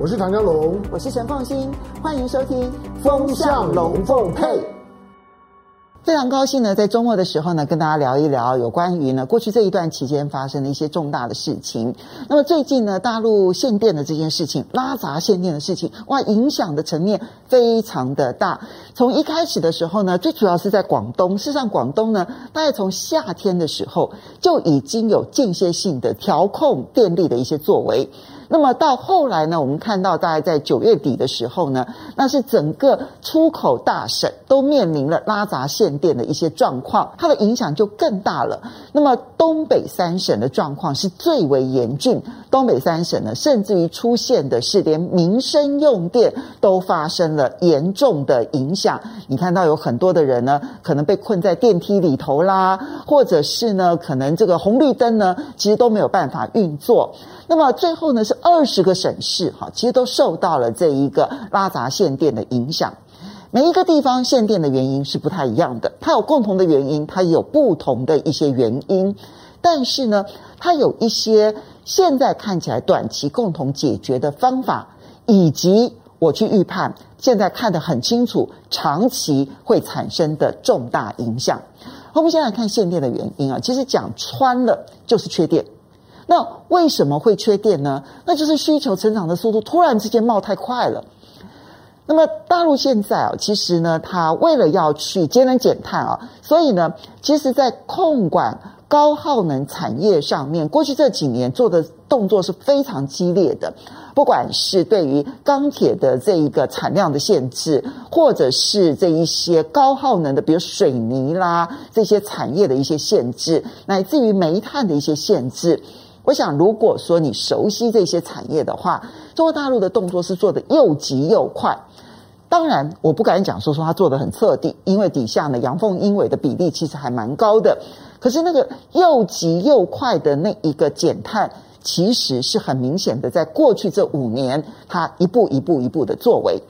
我是唐江龙，我是陈凤新，欢迎收听《风向龙凤配》。非常高兴呢，在周末的时候呢，跟大家聊一聊有关于呢过去这一段期间发生的一些重大的事情。那么最近呢，大陆限电的这件事情，拉闸限电的事情，哇，影响的层面非常的大。从一开始的时候呢，最主要是在广东。事实上，广东呢，大概从夏天的时候就已经有间歇性的调控电力的一些作为。那么到后来呢，我们看到大概在九月底的时候呢，那是整个出口大省都面临了拉闸限电的一些状况，它的影响就更大了。那么东北三省的状况是最为严峻，东北三省呢，甚至于出现的是连民生用电都发生了严重的影响。你看到有很多的人呢，可能被困在电梯里头啦，或者是呢，可能这个红绿灯呢，其实都没有办法运作。那么最后呢，是二十个省市哈，其实都受到了这一个拉闸限电的影响。每一个地方限电的原因是不太一样的，它有共同的原因，它也有不同的一些原因。但是呢，它有一些现在看起来短期共同解决的方法，以及我去预判，现在看得很清楚，长期会产生的重大影响。我们先来看限电的原因啊，其实讲穿了就是缺电。那为什么会缺电呢？那就是需求成长的速度突然之间冒太快了。那么大陆现在啊，其实呢，它为了要去节能减碳啊，所以呢，其实在控管高耗能产业上面，过去这几年做的动作是非常激烈的。不管是对于钢铁的这一个产量的限制，或者是这一些高耗能的，比如水泥啦这些产业的一些限制，乃至于煤炭的一些限制。我想，如果说你熟悉这些产业的话，中国大陆的动作是做得又急又快。当然，我不敢讲说说他做得很彻底，因为底下呢阳奉阴违的比例其实还蛮高的。可是那个又急又快的那一个减碳，其实是很明显的，在过去这五年，他一步一步一步的作为，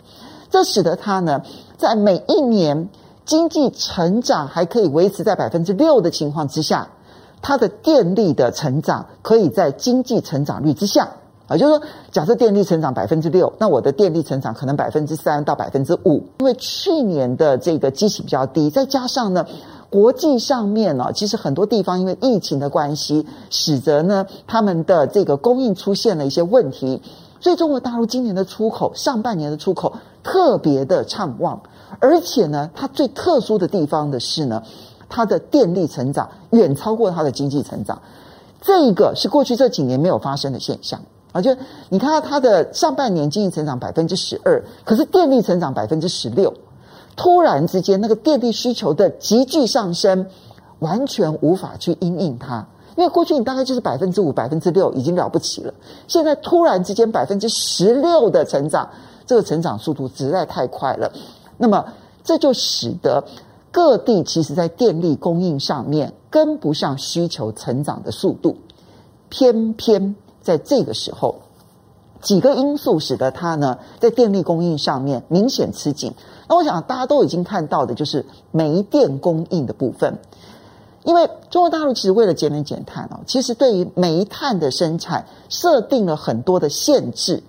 这使得他呢在每一年经济成长还可以维持在百分之六的情况之下。它的电力的成长可以在经济成长率之下啊，就是说，假设电力成长百分之六，那我的电力成长可能百分之三到百分之五，因为去年的这个基期比较低，再加上呢，国际上面呢，其实很多地方因为疫情的关系，使得呢他们的这个供应出现了一些问题，所以中国大陆今年的出口，上半年的出口特别的畅旺，而且呢，它最特殊的地方的是呢。它的电力成长远超过它的经济成长，这一个是过去这几年没有发生的现象啊！就你看到它的上半年经济成长百分之十二，可是电力成长百分之十六，突然之间那个电力需求的急剧上升，完全无法去因应它，因为过去你大概就是百分之五、百分之六已经了不起了，现在突然之间百分之十六的成长，这个成长速度实在太快了，那么这就使得。各地其实，在电力供应上面跟不上需求成长的速度，偏偏在这个时候，几个因素使得它呢，在电力供应上面明显吃紧。那我想大家都已经看到的，就是煤电供应的部分，因为中国大陆其实为了节能减碳哦，其实对于煤炭的生产设定了很多的限制。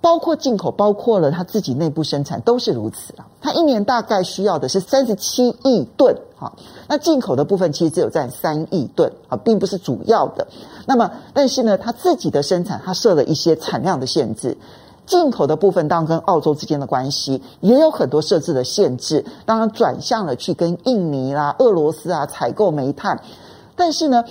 包括进口，包括了他自己内部生产，都是如此啊。他一年大概需要的是三十七亿吨，哈，那进口的部分其实只有占三亿吨啊，并不是主要的。那么，但是呢，他自己的生产，他设了一些产量的限制。进口的部分，当然跟澳洲之间的关系也有很多设置的限制，当然转向了去跟印尼啦、俄罗斯啊采购煤炭。但是呢，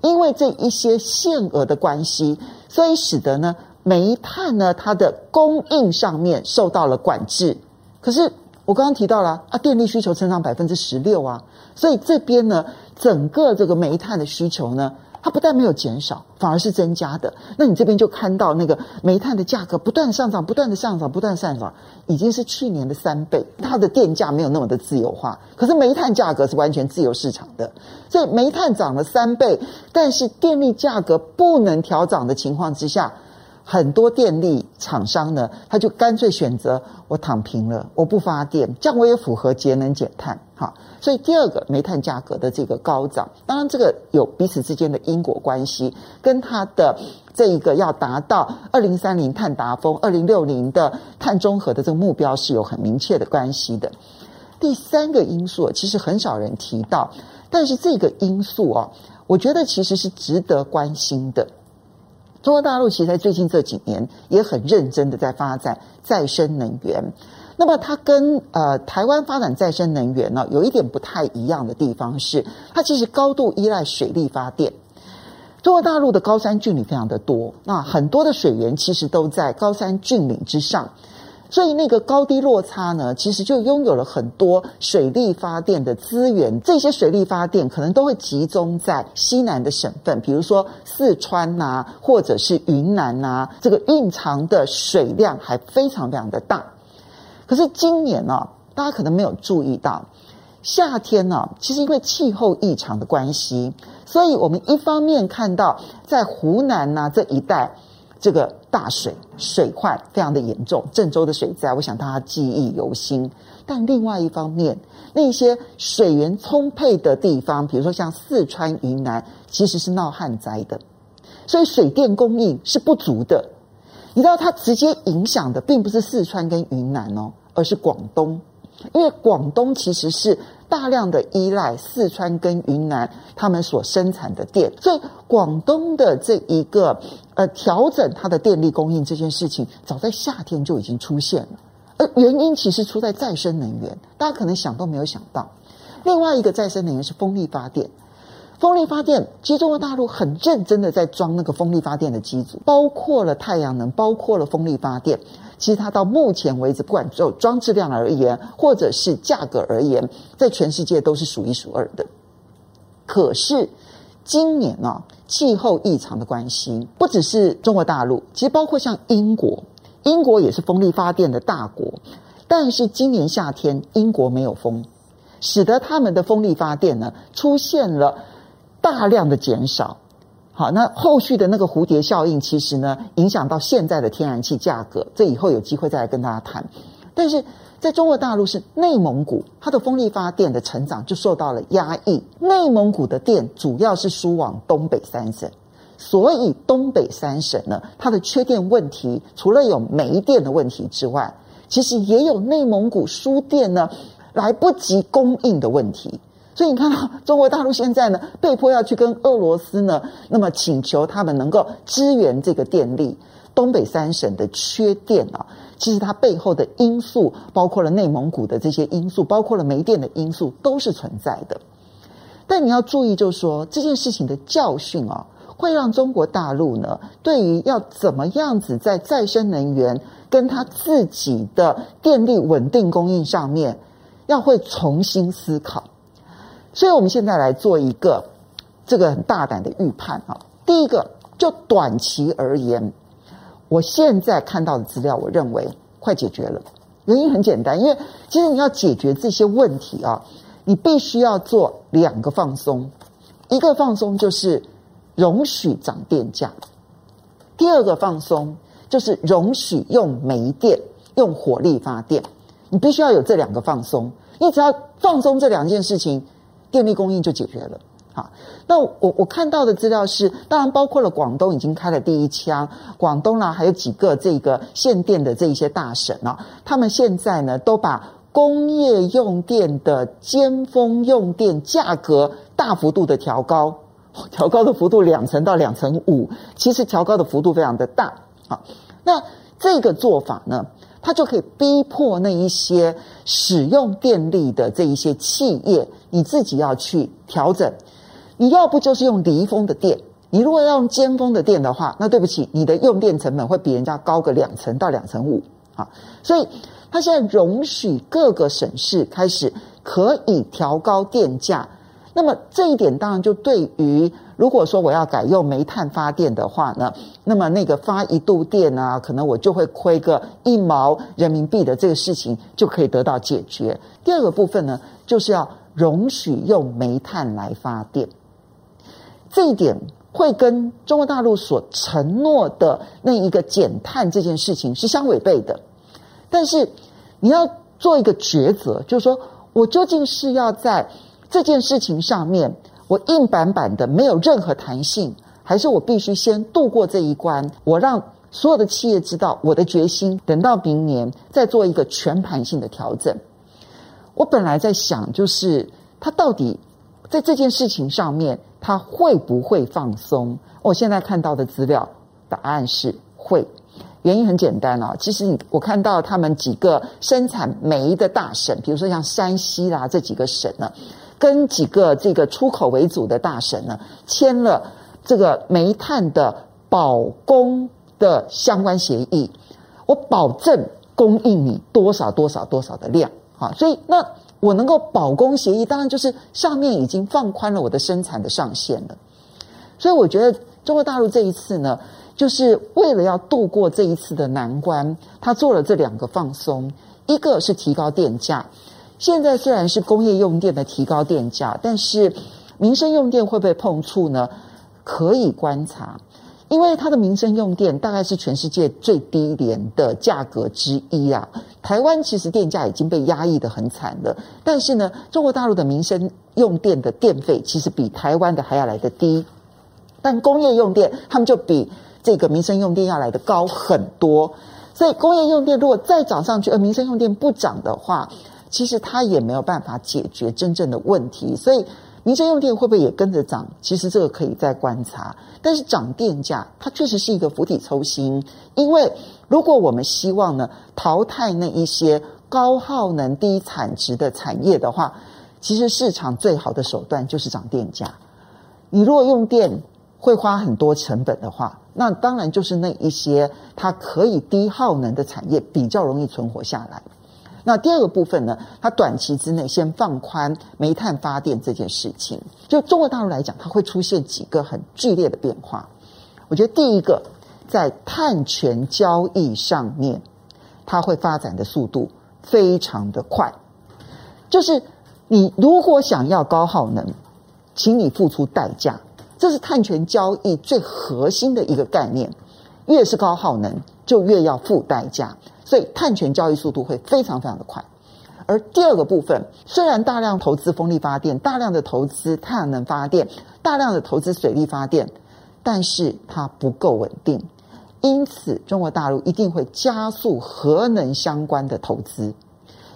因为这一些限额的关系，所以使得呢。煤炭呢，它的供应上面受到了管制。可是我刚刚提到了啊，电力需求成长百分之十六啊，所以这边呢，整个这个煤炭的需求呢，它不但没有减少，反而是增加的。那你这边就看到那个煤炭的价格不断上涨，不断的上涨，不断上涨，已经是去年的三倍。它的电价没有那么的自由化，可是煤炭价格是完全自由市场的。所以煤炭涨了三倍，但是电力价格不能调涨的情况之下。很多电力厂商呢，他就干脆选择我躺平了，我不发电，这样我也符合节能减碳。哈，所以第二个煤炭价格的这个高涨，当然这个有彼此之间的因果关系，跟它的这一个要达到二零三零碳达峰、二零六零的碳中和的这个目标是有很明确的关系的。第三个因素其实很少人提到，但是这个因素啊，我觉得其实是值得关心的。中国大陆其实在最近这几年也很认真的在发展再生能源。那么它跟呃台湾发展再生能源呢，有一点不太一样的地方是，它其实高度依赖水力发电。中国大陆的高山峻岭非常的多，那很多的水源其实都在高山峻岭之上。所以那个高低落差呢，其实就拥有了很多水力发电的资源。这些水力发电可能都会集中在西南的省份，比如说四川呐、或者是云南呐、这个蕴藏的水量还非常非常的大。可是今年呢、大家可能没有注意到，夏天呢、其实因为气候异常的关系，所以我们一方面看到在湖南呐、这一带。这个大水水患非常的严重，郑州的水灾，我想大家记忆犹新。但另外一方面，那些水源充沛的地方，比如说像四川、云南，其实是闹旱灾的，所以水电供应是不足的。你知道，它直接影响的并不是四川跟云南哦，而是广东，因为广东其实是。大量的依赖四川跟云南他们所生产的电，所以广东的这一个呃调整它的电力供应这件事情，早在夏天就已经出现了。而原因其实出在再生能源，大家可能想都没有想到。另外一个再生能源是风力发电，风力发电其实中国大陆很认真的在装那个风力发电的机组，包括了太阳能，包括了风力发电。其实它到目前为止，不管就装置量而言，或者是价格而言，在全世界都是数一数二的。可是今年啊，气候异常的关系，不只是中国大陆，其实包括像英国，英国也是风力发电的大国，但是今年夏天英国没有风，使得他们的风力发电呢出现了大量的减少。好，那后续的那个蝴蝶效应，其实呢，影响到现在的天然气价格，这以后有机会再来跟大家谈。但是在中国大陆是内蒙古，它的风力发电的成长就受到了压抑。内蒙古的电主要是输往东北三省，所以东北三省呢，它的缺电问题，除了有煤电的问题之外，其实也有内蒙古输电呢来不及供应的问题。所以你看到中国大陆现在呢，被迫要去跟俄罗斯呢，那么请求他们能够支援这个电力。东北三省的缺电啊，其实它背后的因素，包括了内蒙古的这些因素，包括了煤电的因素，都是存在的。但你要注意，就是说这件事情的教训啊，会让中国大陆呢，对于要怎么样子在再生能源跟它自己的电力稳定供应上面，要会重新思考。所以，我们现在来做一个这个很大胆的预判啊。第一个，就短期而言，我现在看到的资料，我认为快解决了。原因很简单，因为其实你要解决这些问题啊，你必须要做两个放松。一个放松就是容许涨电价，第二个放松就是容许用煤电、用火力发电。你必须要有这两个放松，你只要放松这两件事情。电力供应就解决了。好，那我我看到的资料是，当然包括了广东已经开了第一枪，广东啦，还有几个这个限电的这一些大省啊，他们现在呢都把工业用电的尖峰用电价格大幅度的调高，调高的幅度两成到两成五，其实调高的幅度非常的大。好，那这个做法呢，它就可以逼迫那一些使用电力的这一些企业，你自己要去调整。你要不就是用离峰的电，你如果要用尖峰的电的话，那对不起，你的用电成本会比人家高个两成到两成五啊。所以，它现在容许各个省市开始可以调高电价。那么这一点当然就对于。如果说我要改用煤炭发电的话呢，那么那个发一度电啊，可能我就会亏个一毛人民币的这个事情就可以得到解决。第二个部分呢，就是要容许用煤炭来发电。这一点会跟中国大陆所承诺的那一个减碳这件事情是相违背的。但是你要做一个抉择，就是说我究竟是要在这件事情上面，我硬板板的没有任何弹性，还是我必须先度过这一关，我让所有的企业知道我的决心，等到明年再做一个全盘性的调整。我本来在想，就是他到底在这件事情上面，他会不会放松？我现在看到的资料，答案是会。原因很简单啊，其实你我看到他们几个生产煤的大省，比如说像山西啦这几个省呢，跟几个这个出口为主的大省呢，签了这个煤炭的保供的相关协议，我保证供应你多少多少多少的量啊，所以那我能够保供协议，当然就是上面已经放宽了我的生产的上限了，所以我觉得中国大陆这一次呢。就是为了要度过这一次的难关，他做了这两个放松，一个是提高电价。现在虽然是工业用电的提高电价，但是民生用电会不会碰触呢？可以观察，因为它的民生用电大概是全世界最低廉的价格之一啊。台湾其实电价已经被压抑得很惨了，但是呢，中国大陆的民生用电的电费其实比台湾的还要来得低，但工业用电他们就比。这个民生用电要来的高很多，所以工业用电如果再涨上去，而民生用电不涨的话，其实它也没有办法解决真正的问题。所以民生用电会不会也跟着涨？其实这个可以再观察。但是涨电价，它确实是一个釜底抽薪，因为如果我们希望呢淘汰那一些高耗能、低产值的产业的话，其实市场最好的手段就是涨电价。你如果用电会花很多成本的话，那当然就是那一些它可以低耗能的产业比较容易存活下来。那第二个部分呢，它短期之内先放宽煤炭发电这件事情，就中国大陆来讲，它会出现几个很剧烈的变化。我觉得第一个，在碳权交易上面，它会发展的速度非常的快。就是你如果想要高耗能，请你付出代价。这是碳权交易最核心的一个概念，越是高耗能，就越要付代价，所以碳权交易速度会非常非常的快。而第二个部分，虽然大量投资风力发电，大量的投资太阳能发电，大量的投资水力发电，但是它不够稳定，因此中国大陆一定会加速核能相关的投资，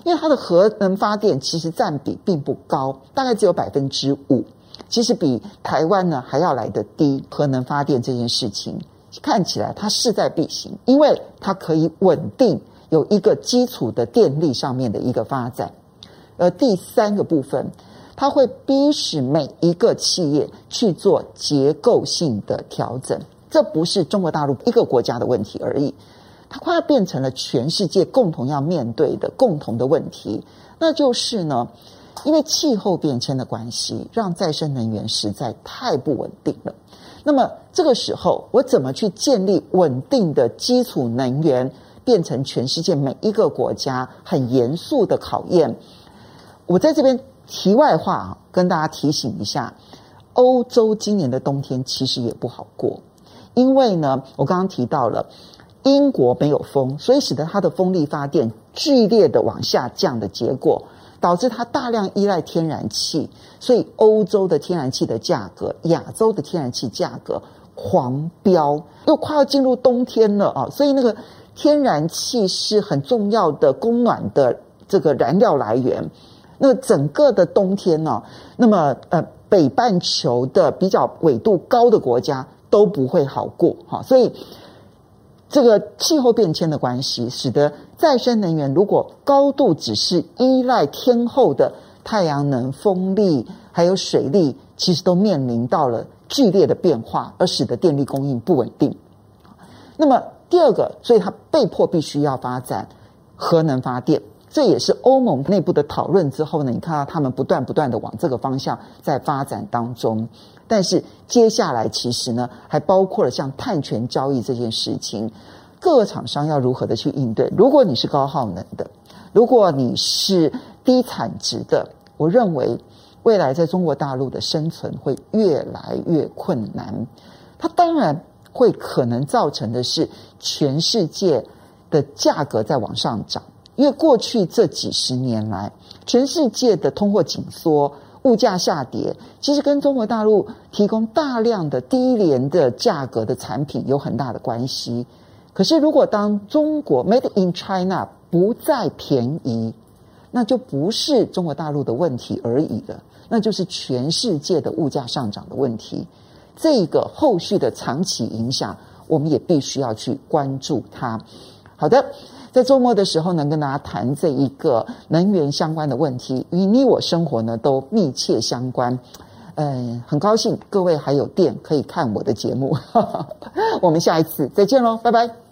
因为它的核能发电其实占比并不高，大概只有百分之五。其实比台湾呢还要来得低，核能发电这件事情看起来它势在必行，因为它可以稳定有一个基础的电力上面的一个发展。而第三个部分，它会逼使每一个企业去做结构性的调整，这不是中国大陆一个国家的问题而已，它快要变成了全世界共同要面对的共同的问题，那就是呢。因为气候变迁的关系，让再生能源实在太不稳定了。那么这个时候，我怎么去建立稳定的基础能源，变成全世界每一个国家很严肃的考验？我在这边题外话啊，跟大家提醒一下，欧洲今年的冬天其实也不好过，因为呢，我刚刚提到了英国没有风，所以使得它的风力发电剧烈的往下降的结果。导致它大量依赖天然气，所以欧洲的天然气的价格、亚洲的天然气价格狂飙，又快要进入冬天了啊！所以那个天然气是很重要的供暖的这个燃料来源。那整个的冬天呢，那么呃，北半球的比较纬度高的国家都不会好过哈，所以。这个气候变迁的关系，使得再生能源如果高度只是依赖天候的太阳能、风力还有水力，其实都面临到了剧烈的变化，而使得电力供应不稳定。那么第二个，所以它被迫必须要发展核能发电，这也是欧盟内部的讨论之后呢，你看到他们不断不断的往这个方向在发展当中。但是接下来其实呢，还包括了像碳权交易这件事情，各厂商要如何的去应对？如果你是高耗能的，如果你是低产值的，我认为未来在中国大陆的生存会越来越困难。它当然会可能造成的是全世界的价格在往上涨，因为过去这几十年来，全世界的通货紧缩。物价下跌，其实跟中国大陆提供大量的低廉的价格的产品有很大的关系。可是，如果当中国 Made in China 不再便宜，那就不是中国大陆的问题而已了，那就是全世界的物价上涨的问题。这个后续的长期影响，我们也必须要去关注它。好的。在周末的时候呢，跟大家谈这一个能源相关的问题，与你我生活呢都密切相关。嗯，很高兴各位还有电可以看我的节目，我们下一次再见喽，拜拜。